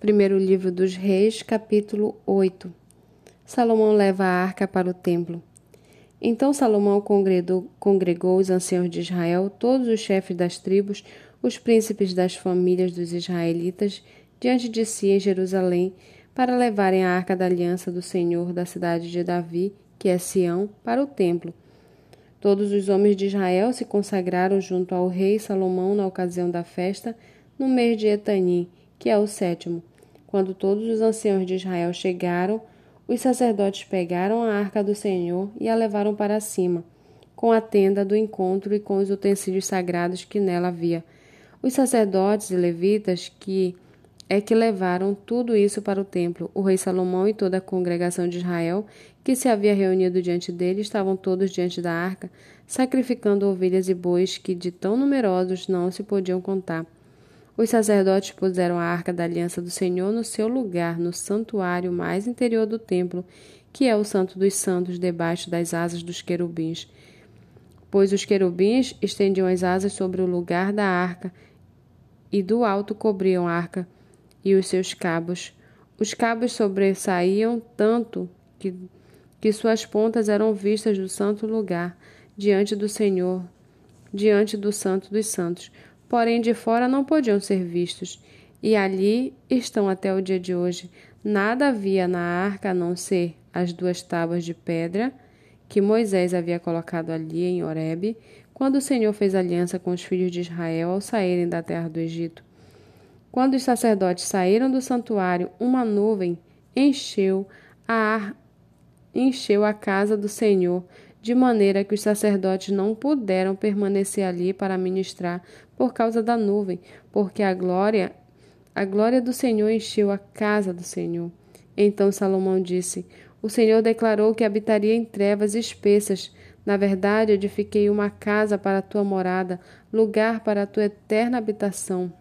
Primeiro livro dos Reis, capítulo 8. Salomão leva a arca para o templo. Então Salomão congregou, congregou os anciãos de Israel, todos os chefes das tribos, os príncipes das famílias dos israelitas, diante de si em Jerusalém, para levarem a arca da aliança do Senhor da cidade de Davi, que é Sião, para o templo. Todos os homens de Israel se consagraram junto ao rei Salomão na ocasião da festa, no mês de Etanim, que é o sétimo. Quando todos os anciãos de Israel chegaram, os sacerdotes pegaram a arca do Senhor e a levaram para cima, com a tenda do encontro e com os utensílios sagrados que nela havia. Os sacerdotes e levitas que é que levaram tudo isso para o templo. O rei Salomão e toda a congregação de Israel, que se havia reunido diante dele, estavam todos diante da arca, sacrificando ovelhas e bois que de tão numerosos não se podiam contar. Os sacerdotes puseram a arca da aliança do Senhor no seu lugar, no santuário mais interior do templo, que é o Santo dos Santos, debaixo das asas dos querubins. Pois os querubins estendiam as asas sobre o lugar da arca e do alto cobriam a arca e os seus cabos. Os cabos sobressaíam tanto que, que suas pontas eram vistas do santo lugar, diante do Senhor, diante do Santo dos Santos porém de fora não podiam ser vistos, e ali estão até o dia de hoje. Nada havia na arca a não ser as duas tábuas de pedra que Moisés havia colocado ali em Horebe, quando o Senhor fez aliança com os filhos de Israel ao saírem da terra do Egito. Quando os sacerdotes saíram do santuário, uma nuvem encheu a encheu a casa do Senhor, de maneira que os sacerdotes não puderam permanecer ali para ministrar por causa da nuvem, porque a glória, a glória do Senhor encheu a casa do Senhor. Então Salomão disse: O Senhor declarou que habitaria em trevas espessas. Na verdade, edifiquei uma casa para a tua morada, lugar para a tua eterna habitação.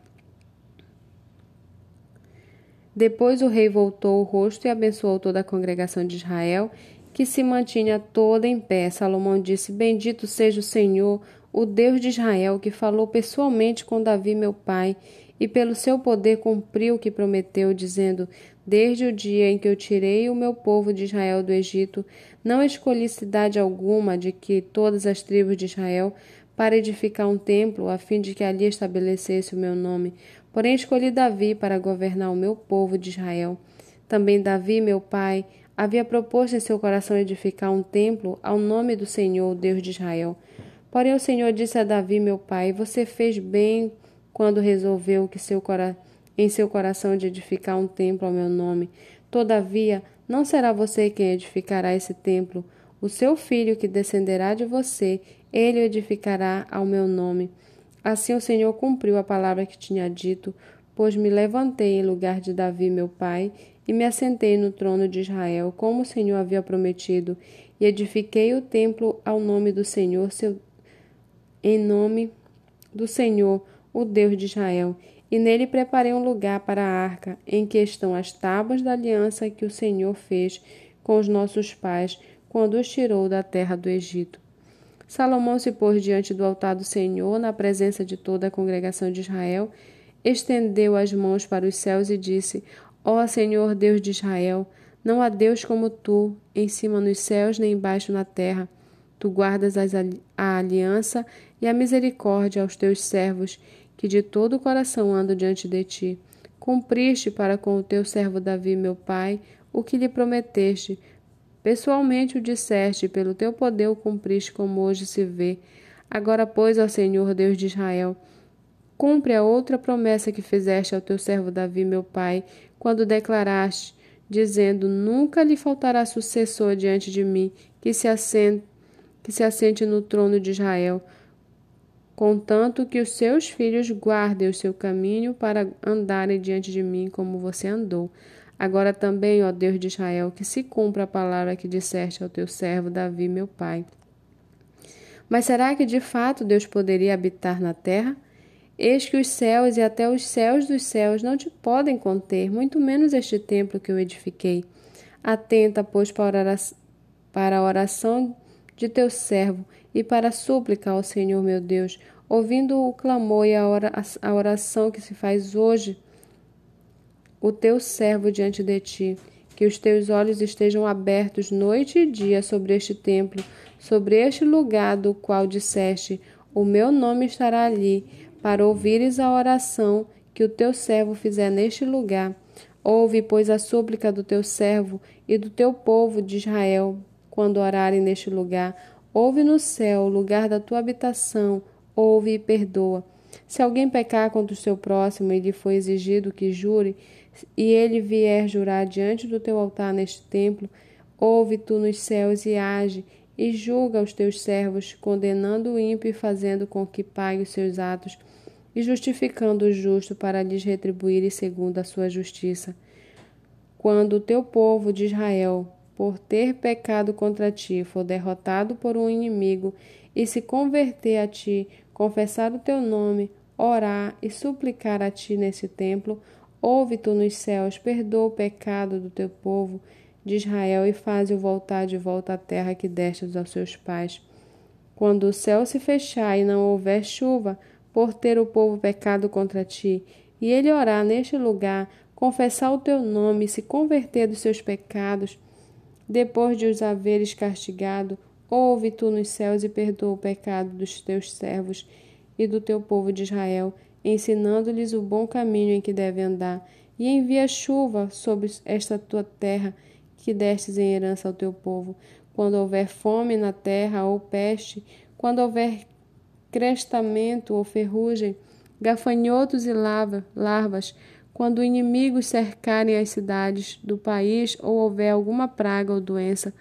Depois o rei voltou o rosto e abençoou toda a congregação de Israel que se mantinha toda em pé. Salomão disse: Bendito seja o Senhor, o Deus de Israel, que falou pessoalmente com Davi, meu pai, e pelo seu poder cumpriu o que prometeu, dizendo: Desde o dia em que eu tirei o meu povo de Israel do Egito, não escolhi cidade alguma de que todas as tribos de Israel para edificar um templo, a fim de que ali estabelecesse o meu nome. Porém, escolhi Davi para governar o meu povo de Israel. Também Davi, meu pai, havia proposto em seu coração edificar um templo ao nome do Senhor, Deus de Israel. Porém, o Senhor disse a Davi, meu pai: Você fez bem quando resolveu que seu em seu coração de edificar um templo ao meu nome. Todavia, não será você quem edificará esse templo. O seu filho que descenderá de você, ele edificará ao meu nome. Assim o Senhor cumpriu a palavra que tinha dito, pois me levantei em lugar de Davi, meu pai, e me assentei no trono de Israel, como o Senhor havia prometido, e edifiquei o templo ao nome do Senhor, seu, em nome do Senhor, o Deus de Israel, e nele preparei um lugar para a arca, em que estão as tábuas da aliança que o Senhor fez com os nossos pais quando os tirou da terra do Egito. Salomão se pôs diante do altar do Senhor, na presença de toda a congregação de Israel, estendeu as mãos para os céus e disse: Ó Senhor Deus de Israel, não há Deus como tu, em cima nos céus nem embaixo na terra. Tu guardas a aliança e a misericórdia aos teus servos, que de todo o coração andam diante de ti. Cumpriste para com o teu servo Davi, meu pai, o que lhe prometeste. Pessoalmente o disseste, pelo teu poder o cumpriste, como hoje se vê. Agora, pois, ó Senhor Deus de Israel, cumpre a outra promessa que fizeste ao teu servo Davi, meu pai, quando declaraste, dizendo: Nunca lhe faltará sucessor diante de mim, que se assente, que se assente no trono de Israel, contanto que os seus filhos guardem o seu caminho para andarem diante de mim como você andou. Agora também, ó Deus de Israel, que se cumpra a palavra que disseste ao teu servo Davi, meu pai. Mas será que de fato Deus poderia habitar na terra? Eis que os céus e até os céus dos céus não te podem conter, muito menos este templo que eu edifiquei. Atenta, pois, para a oração de teu servo e para a súplica ao Senhor meu Deus, ouvindo o clamor e a oração que se faz hoje o teu servo diante de ti, que os teus olhos estejam abertos noite e dia sobre este templo, sobre este lugar do qual disseste: O meu nome estará ali, para ouvires a oração que o teu servo fizer neste lugar. Ouve, pois, a súplica do teu servo e do teu povo de Israel, quando orarem neste lugar. Ouve no céu, o lugar da tua habitação, ouve e perdoa. Se alguém pecar contra o seu próximo e lhe foi exigido que jure, e ele vier jurar diante do teu altar neste templo, ouve tu nos céus e age, e julga os teus servos, condenando o ímpio e fazendo com que pague os seus atos, e justificando o justo para lhes retribuir segundo a sua justiça. Quando o teu povo de Israel, por ter pecado contra ti, for derrotado por um inimigo e se converter a ti, confessar o teu nome, orar e suplicar a ti nesse templo, ouve tu nos céus, perdoa o pecado do teu povo de Israel e faze-o voltar de volta à terra que destes aos seus pais. Quando o céu se fechar e não houver chuva, por ter o povo pecado contra ti, e ele orar neste lugar, confessar o teu nome e se converter dos seus pecados, depois de os haveres castigado, ouve tu nos céus e perdoa o pecado dos teus servos e do teu povo de Israel, ensinando-lhes o bom caminho em que devem andar, e envia chuva sobre esta tua terra que destes em herança ao teu povo. Quando houver fome na terra ou peste, quando houver crestamento ou ferrugem, gafanhotos e lava, larvas, quando inimigos cercarem as cidades do país ou houver alguma praga ou doença,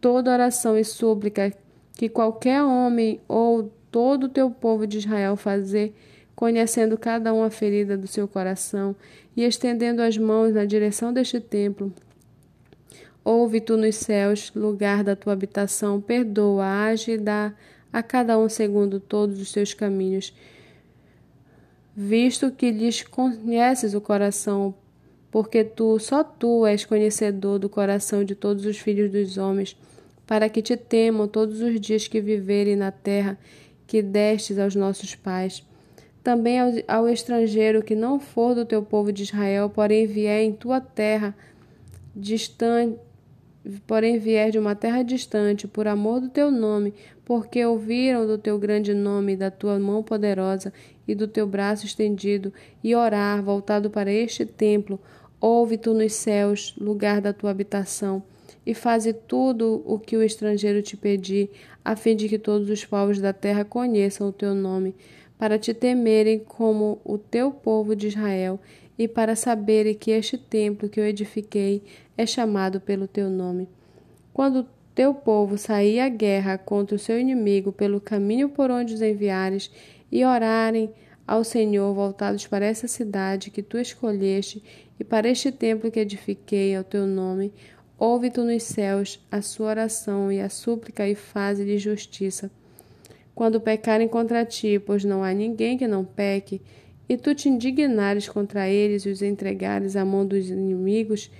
toda oração e súplica que qualquer homem ou todo o teu povo de Israel fazer, conhecendo cada um a ferida do seu coração e estendendo as mãos na direção deste templo. Ouve tu nos céus, lugar da tua habitação, perdoa, age e dá a cada um segundo todos os seus caminhos, visto que lhes conheces o coração, porque tu, só tu és conhecedor do coração de todos os filhos dos homens, para que te temam todos os dias que viverem na terra que destes aos nossos pais. Também ao, ao estrangeiro que não for do teu povo de Israel, porém vier em tua terra distante, porém vier de uma terra distante, por amor do teu nome, porque ouviram do teu grande nome, da tua mão poderosa e do teu braço estendido, e orar, voltado para este templo, ouve tu nos céus, lugar da tua habitação, e faze tudo o que o estrangeiro te pedir, a fim de que todos os povos da terra conheçam o teu nome, para te temerem como o teu povo de Israel, e para saberem que este templo que eu edifiquei é chamado pelo teu nome. Quando teu povo sair à guerra contra o seu inimigo pelo caminho por onde os enviares, e orarem ao Senhor voltados para essa cidade que tu escolheste e para este templo que edifiquei ao teu nome, ouve tu nos céus a sua oração e a súplica e faze-lhe justiça. Quando pecarem contra ti, pois não há ninguém que não peque, e tu te indignares contra eles e os entregares à mão dos inimigos,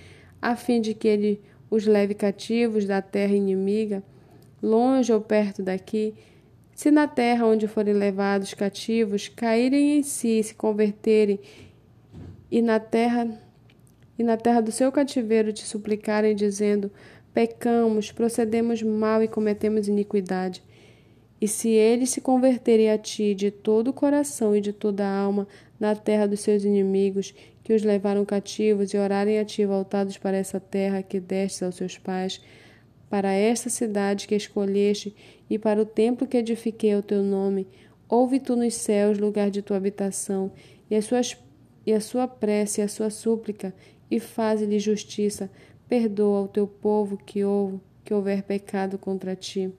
a fim de que ele os leve cativos da terra inimiga, longe ou perto daqui, se na terra onde forem levados cativos caírem em si e se converterem, e na terra e na terra do seu cativeiro te suplicarem, dizendo: Pecamos, procedemos mal e cometemos iniquidade. E se eles se converterem a ti de todo o coração e de toda a alma na terra dos seus inimigos, que os levaram cativos, e orarem a ti voltados para essa terra que destes aos seus pais, para esta cidade que escolheste e para o templo que edifiquei ao teu nome, ouve tu nos céus, lugar de tua habitação, e, as suas, e a sua prece e a sua súplica, e faze-lhe justiça, perdoa ao teu povo que, houve, que houver pecado contra ti,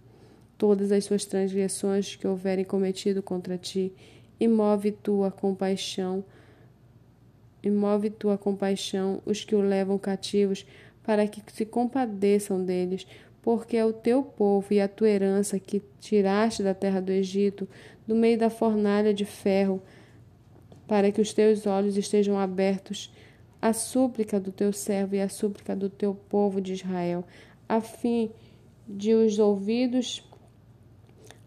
todas as suas transgressões que houverem cometido contra ti, e move tua compaixão, e move tua compaixão os que o levam cativos, para que se compadeçam deles, porque é o teu povo e a tua herança que tiraste da terra do Egito, do meio da fornalha de ferro, para que os teus olhos estejam abertos à súplica do teu servo e à súplica do teu povo de Israel, a fim de os ouvidos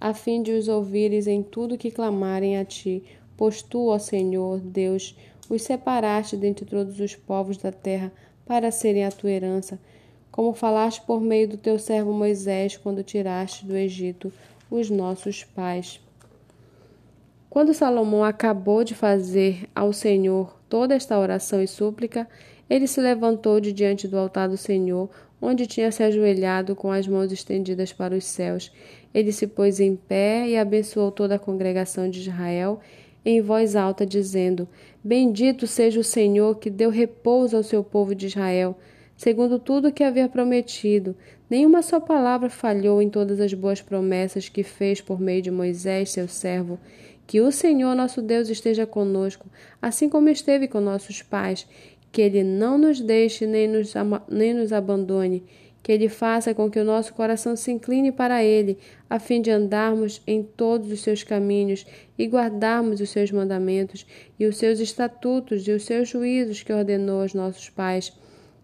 a fim de os ouvires em tudo que clamarem a ti, pois tu, ó Senhor, Deus, os separaste dentre todos os povos da terra para serem a tua herança, como falaste por meio do teu servo Moisés quando tiraste do Egito os nossos pais. Quando Salomão acabou de fazer ao Senhor toda esta oração e súplica, ele se levantou de diante do altar do Senhor, onde tinha se ajoelhado com as mãos estendidas para os céus. Ele se pôs em pé e abençoou toda a congregação de Israel em voz alta, dizendo: Bendito seja o Senhor que deu repouso ao seu povo de Israel, segundo tudo o que havia prometido. Nenhuma só palavra falhou em todas as boas promessas que fez por meio de Moisés, seu servo. Que o Senhor nosso Deus esteja conosco, assim como esteve com nossos pais, que ele não nos deixe nem nos, nem nos abandone que Ele faça com que o nosso coração se incline para Ele, a fim de andarmos em todos os seus caminhos e guardarmos os seus mandamentos e os seus estatutos e os seus juízos que ordenou aos nossos pais.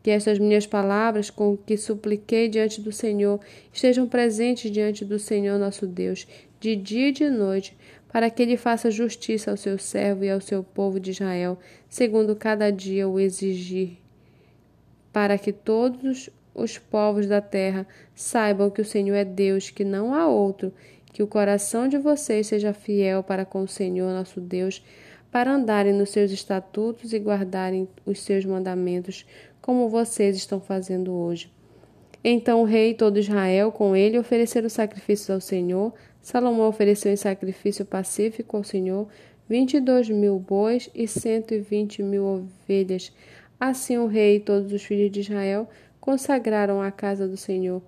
Que estas minhas palavras, com que supliquei diante do Senhor, estejam presentes diante do Senhor nosso Deus, de dia e de noite, para que ele faça justiça ao seu servo e ao seu povo de Israel, segundo cada dia o exigir, para que todos os povos da terra saibam que o Senhor é Deus, que não há outro, que o coração de vocês seja fiel para com o Senhor nosso Deus, para andarem nos seus estatutos e guardarem os seus mandamentos, como vocês estão fazendo hoje. Então o rei e todo Israel com ele ofereceram sacrifícios ao Senhor. Salomão ofereceu em sacrifício pacífico ao Senhor vinte e dois mil bois e cento e vinte mil ovelhas. Assim o rei e todos os filhos de Israel consagraram a casa do Senhor.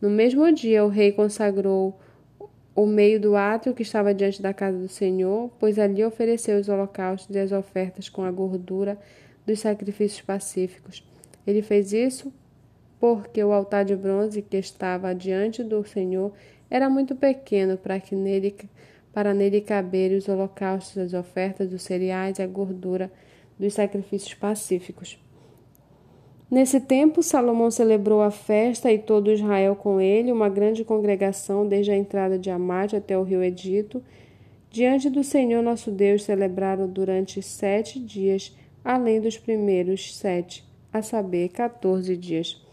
No mesmo dia, o rei consagrou o meio do átrio que estava diante da casa do Senhor, pois ali ofereceu os holocaustos e as ofertas com a gordura dos sacrifícios pacíficos. Ele fez isso porque o altar de bronze que estava diante do Senhor era muito pequeno para que nele para nele caberem os holocaustos, as ofertas dos cereais e a gordura dos sacrifícios pacíficos. Nesse tempo, Salomão celebrou a festa e todo Israel com ele, uma grande congregação, desde a entrada de Amate até o rio Edito. Diante do Senhor nosso Deus celebraram durante sete dias, além dos primeiros sete, a saber, quatorze dias.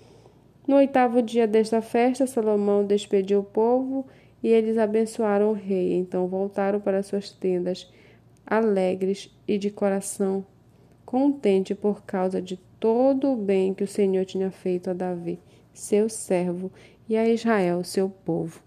No oitavo dia desta festa, Salomão despediu o povo e eles abençoaram o rei. Então voltaram para suas tendas, alegres e de coração contente por causa de todo o bem que o Senhor tinha feito a Davi, seu servo, e a Israel, seu povo.